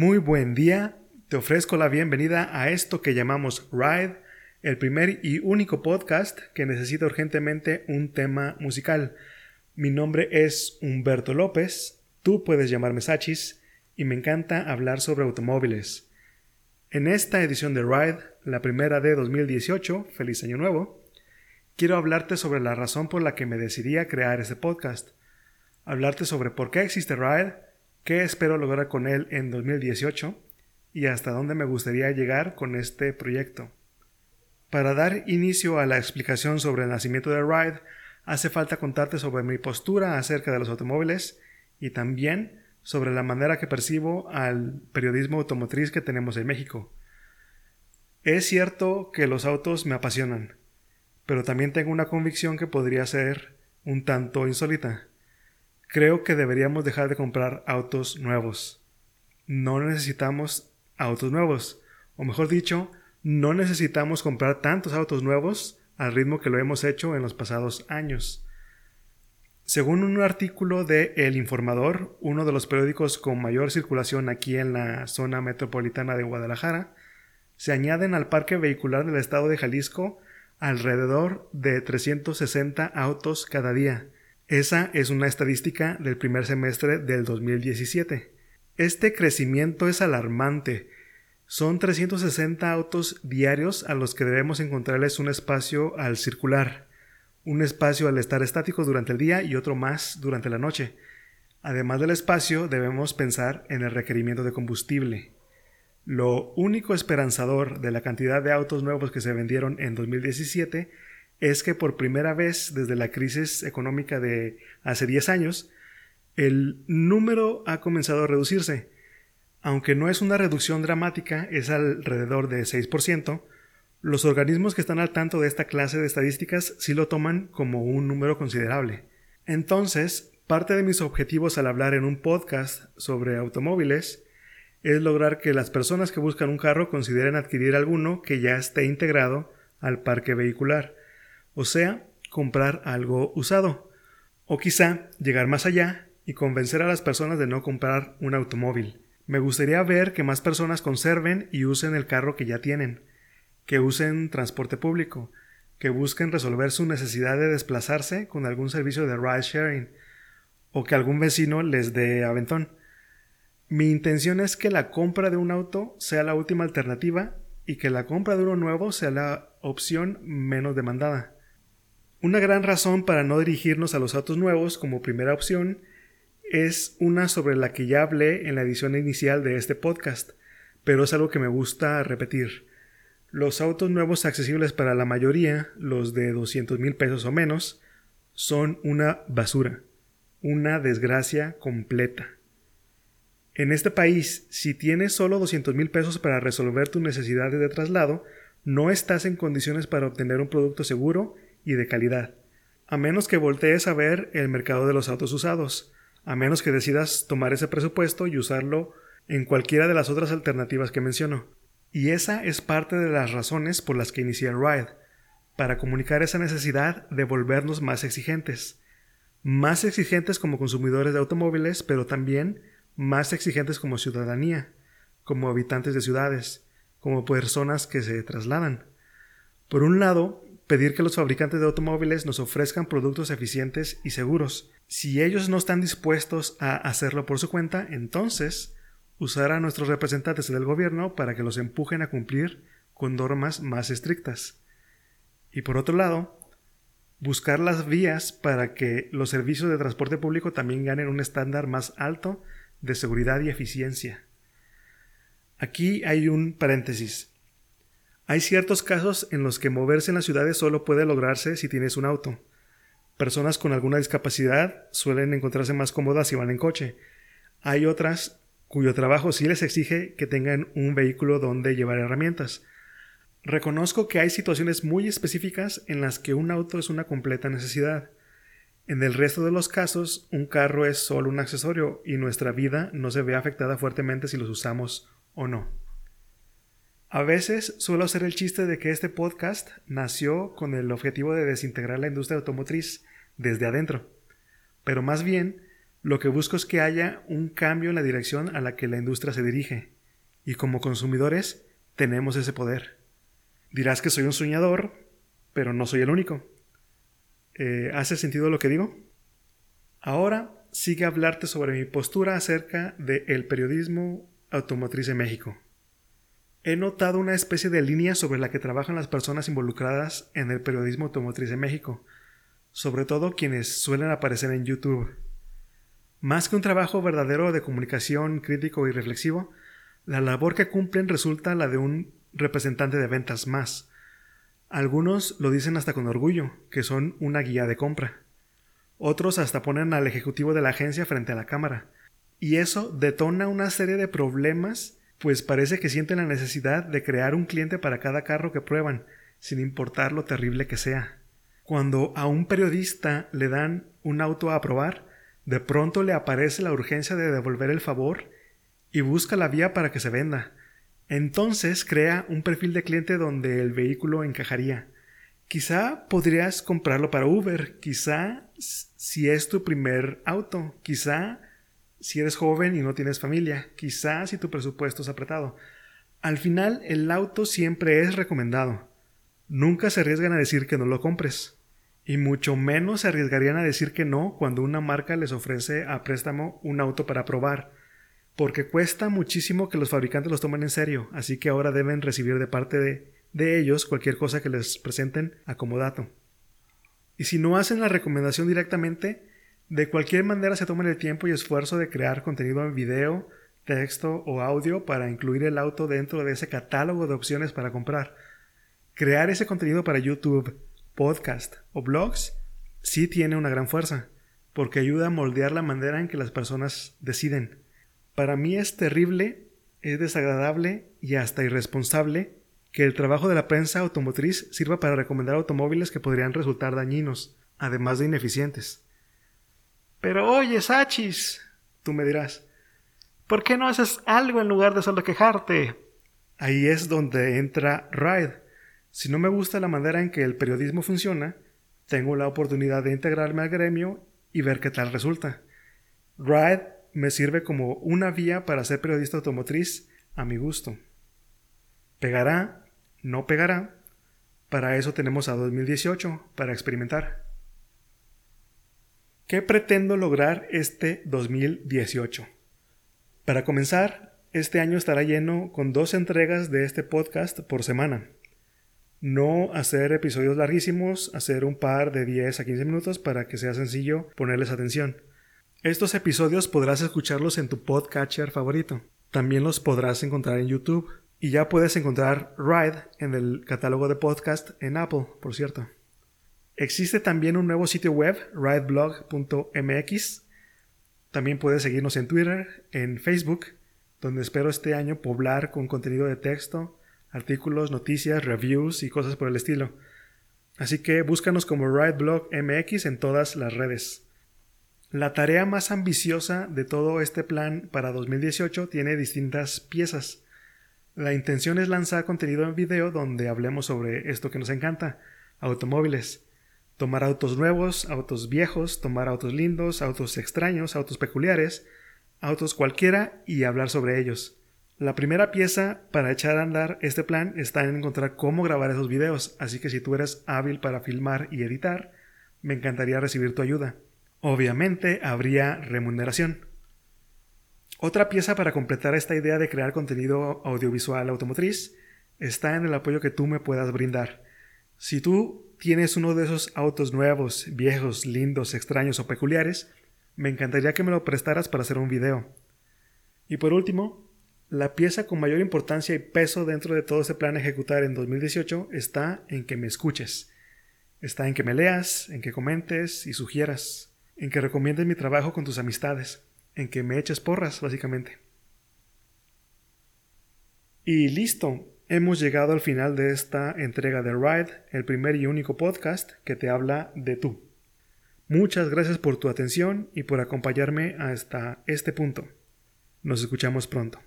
Muy buen día, te ofrezco la bienvenida a esto que llamamos Ride, el primer y único podcast que necesita urgentemente un tema musical. Mi nombre es Humberto López, tú puedes llamarme Sachis, y me encanta hablar sobre automóviles. En esta edición de Ride, la primera de 2018, feliz año nuevo, quiero hablarte sobre la razón por la que me decidí a crear este podcast, hablarte sobre por qué existe Ride, qué espero lograr con él en 2018 y hasta dónde me gustaría llegar con este proyecto. Para dar inicio a la explicación sobre el nacimiento de Ride, hace falta contarte sobre mi postura acerca de los automóviles y también sobre la manera que percibo al periodismo automotriz que tenemos en México. Es cierto que los autos me apasionan, pero también tengo una convicción que podría ser un tanto insólita. Creo que deberíamos dejar de comprar autos nuevos. No necesitamos autos nuevos, o mejor dicho, no necesitamos comprar tantos autos nuevos al ritmo que lo hemos hecho en los pasados años. Según un artículo de El Informador, uno de los periódicos con mayor circulación aquí en la zona metropolitana de Guadalajara, se añaden al parque vehicular del estado de Jalisco alrededor de 360 autos cada día. Esa es una estadística del primer semestre del 2017. Este crecimiento es alarmante. Son 360 autos diarios a los que debemos encontrarles un espacio al circular, un espacio al estar estáticos durante el día y otro más durante la noche. Además del espacio, debemos pensar en el requerimiento de combustible. Lo único esperanzador de la cantidad de autos nuevos que se vendieron en 2017 es que por primera vez desde la crisis económica de hace 10 años, el número ha comenzado a reducirse. Aunque no es una reducción dramática, es alrededor de 6%, los organismos que están al tanto de esta clase de estadísticas sí lo toman como un número considerable. Entonces, parte de mis objetivos al hablar en un podcast sobre automóviles es lograr que las personas que buscan un carro consideren adquirir alguno que ya esté integrado al parque vehicular, o sea, comprar algo usado, o quizá llegar más allá y convencer a las personas de no comprar un automóvil. Me gustaría ver que más personas conserven y usen el carro que ya tienen, que usen transporte público, que busquen resolver su necesidad de desplazarse con algún servicio de ride sharing, o que algún vecino les dé aventón. Mi intención es que la compra de un auto sea la última alternativa y que la compra de uno nuevo sea la opción menos demandada. Una gran razón para no dirigirnos a los autos nuevos como primera opción es una sobre la que ya hablé en la edición inicial de este podcast, pero es algo que me gusta repetir. Los autos nuevos accesibles para la mayoría, los de 200 mil pesos o menos, son una basura, una desgracia completa. En este país, si tienes solo 200 mil pesos para resolver tus necesidades de traslado, no estás en condiciones para obtener un producto seguro y de calidad, a menos que voltees a ver el mercado de los autos usados, a menos que decidas tomar ese presupuesto y usarlo en cualquiera de las otras alternativas que menciono. Y esa es parte de las razones por las que inicié el Ride, para comunicar esa necesidad de volvernos más exigentes. Más exigentes como consumidores de automóviles, pero también más exigentes como ciudadanía, como habitantes de ciudades, como personas que se trasladan. Por un lado, pedir que los fabricantes de automóviles nos ofrezcan productos eficientes y seguros. Si ellos no están dispuestos a hacerlo por su cuenta, entonces usar a nuestros representantes del gobierno para que los empujen a cumplir con normas más estrictas. Y por otro lado, buscar las vías para que los servicios de transporte público también ganen un estándar más alto de seguridad y eficiencia. Aquí hay un paréntesis. Hay ciertos casos en los que moverse en las ciudades solo puede lograrse si tienes un auto. Personas con alguna discapacidad suelen encontrarse más cómodas si van en coche. Hay otras cuyo trabajo sí les exige que tengan un vehículo donde llevar herramientas. Reconozco que hay situaciones muy específicas en las que un auto es una completa necesidad. En el resto de los casos, un carro es solo un accesorio y nuestra vida no se ve afectada fuertemente si los usamos o no. A veces suelo hacer el chiste de que este podcast nació con el objetivo de desintegrar la industria automotriz desde adentro, pero más bien Lo que busco es que haya un cambio en la dirección a la que la industria se dirige, y como consumidores tenemos ese poder. Dirás que soy un soñador, pero no soy el único. Eh, ¿Hace sentido lo que digo? Ahora sigue hablarte sobre mi postura acerca del periodismo automotriz en México. He notado una especie de línea sobre la que trabajan las personas involucradas en el periodismo automotriz en México, sobre todo quienes suelen aparecer en YouTube. Más que un trabajo verdadero de comunicación crítico y reflexivo, la labor que cumplen resulta la de un representante de ventas más. Algunos lo dicen hasta con orgullo, que son una guía de compra. Otros hasta ponen al ejecutivo de la agencia frente a la cámara. Y eso detona una serie de problemas, pues parece que sienten la necesidad de crear un cliente para cada carro que prueban, sin importar lo terrible que sea. Cuando a un periodista le dan un auto a probar, de pronto le aparece la urgencia de devolver el favor y busca la vía para que se venda. Entonces crea un perfil de cliente donde el vehículo encajaría. Quizá podrías comprarlo para Uber, quizá si es tu primer auto, quizá si eres joven y no tienes familia, quizá si tu presupuesto es apretado. Al final, el auto siempre es recomendado. Nunca se arriesgan a decir que no lo compres. Y mucho menos se arriesgarían a decir que no cuando una marca les ofrece a préstamo un auto para probar. Porque cuesta muchísimo que los fabricantes los tomen en serio, así que ahora deben recibir de parte de de ellos cualquier cosa que les presenten acomodato. Y si no hacen la recomendación directamente, de cualquier manera se toman el tiempo y esfuerzo de crear contenido en video, texto o audio para incluir el auto dentro de ese catálogo de opciones para comprar. Crear ese contenido para YouTube, podcast o blogs sí tiene una gran fuerza, porque ayuda a moldear la manera en que las personas deciden. Para mí es terrible, es desagradable y hasta irresponsable que el trabajo de la prensa automotriz sirva para recomendar automóviles que podrían resultar dañinos, además de ineficientes. Pero oye, Sachis, tú me dirás, ¿por qué no haces algo en lugar de solo quejarte? Ahí es donde entra Ride. Si no me gusta la manera en que el periodismo funciona, tengo la oportunidad de integrarme al gremio y ver qué tal resulta. Ride me sirve como una vía para ser periodista automotriz a mi gusto. ¿Pegará? ¿No pegará? Para eso tenemos a 2018, para experimentar. ¿Qué pretendo lograr este 2018? Para comenzar, este año estará lleno con dos entregas de este podcast por semana. No hacer episodios larguísimos, hacer un par de 10 a 15 minutos para que sea sencillo ponerles atención. Estos episodios podrás escucharlos en tu podcatcher favorito. También los podrás encontrar en YouTube. Y ya puedes encontrar Ride en el catálogo de podcast en Apple, por cierto. Existe también un nuevo sitio web, rideblog.mx. También puedes seguirnos en Twitter, en Facebook, donde espero este año poblar con contenido de texto, artículos, noticias, reviews y cosas por el estilo. Así que búscanos como RideBlogMX en todas las redes. La tarea más ambiciosa de todo este plan para 2018 tiene distintas piezas. La intención es lanzar contenido en video donde hablemos sobre esto que nos encanta, automóviles. Tomar autos nuevos, autos viejos, tomar autos lindos, autos extraños, autos peculiares, autos cualquiera y hablar sobre ellos. La primera pieza para echar a andar este plan está en encontrar cómo grabar esos videos, así que si tú eres hábil para filmar y editar, me encantaría recibir tu ayuda. Obviamente habría remuneración. Otra pieza para completar esta idea de crear contenido audiovisual automotriz está en el apoyo que tú me puedas brindar. Si tú tienes uno de esos autos nuevos, viejos, lindos, extraños o peculiares, me encantaría que me lo prestaras para hacer un video. Y por último, la pieza con mayor importancia y peso dentro de todo ese plan ejecutar en 2018 está en que me escuches. Está en que me leas, en que comentes y sugieras, en que recomiendes mi trabajo con tus amistades en que me eches porras, básicamente. Y listo, hemos llegado al final de esta entrega de Ride, el primer y único podcast que te habla de tú. Muchas gracias por tu atención y por acompañarme hasta este punto. Nos escuchamos pronto.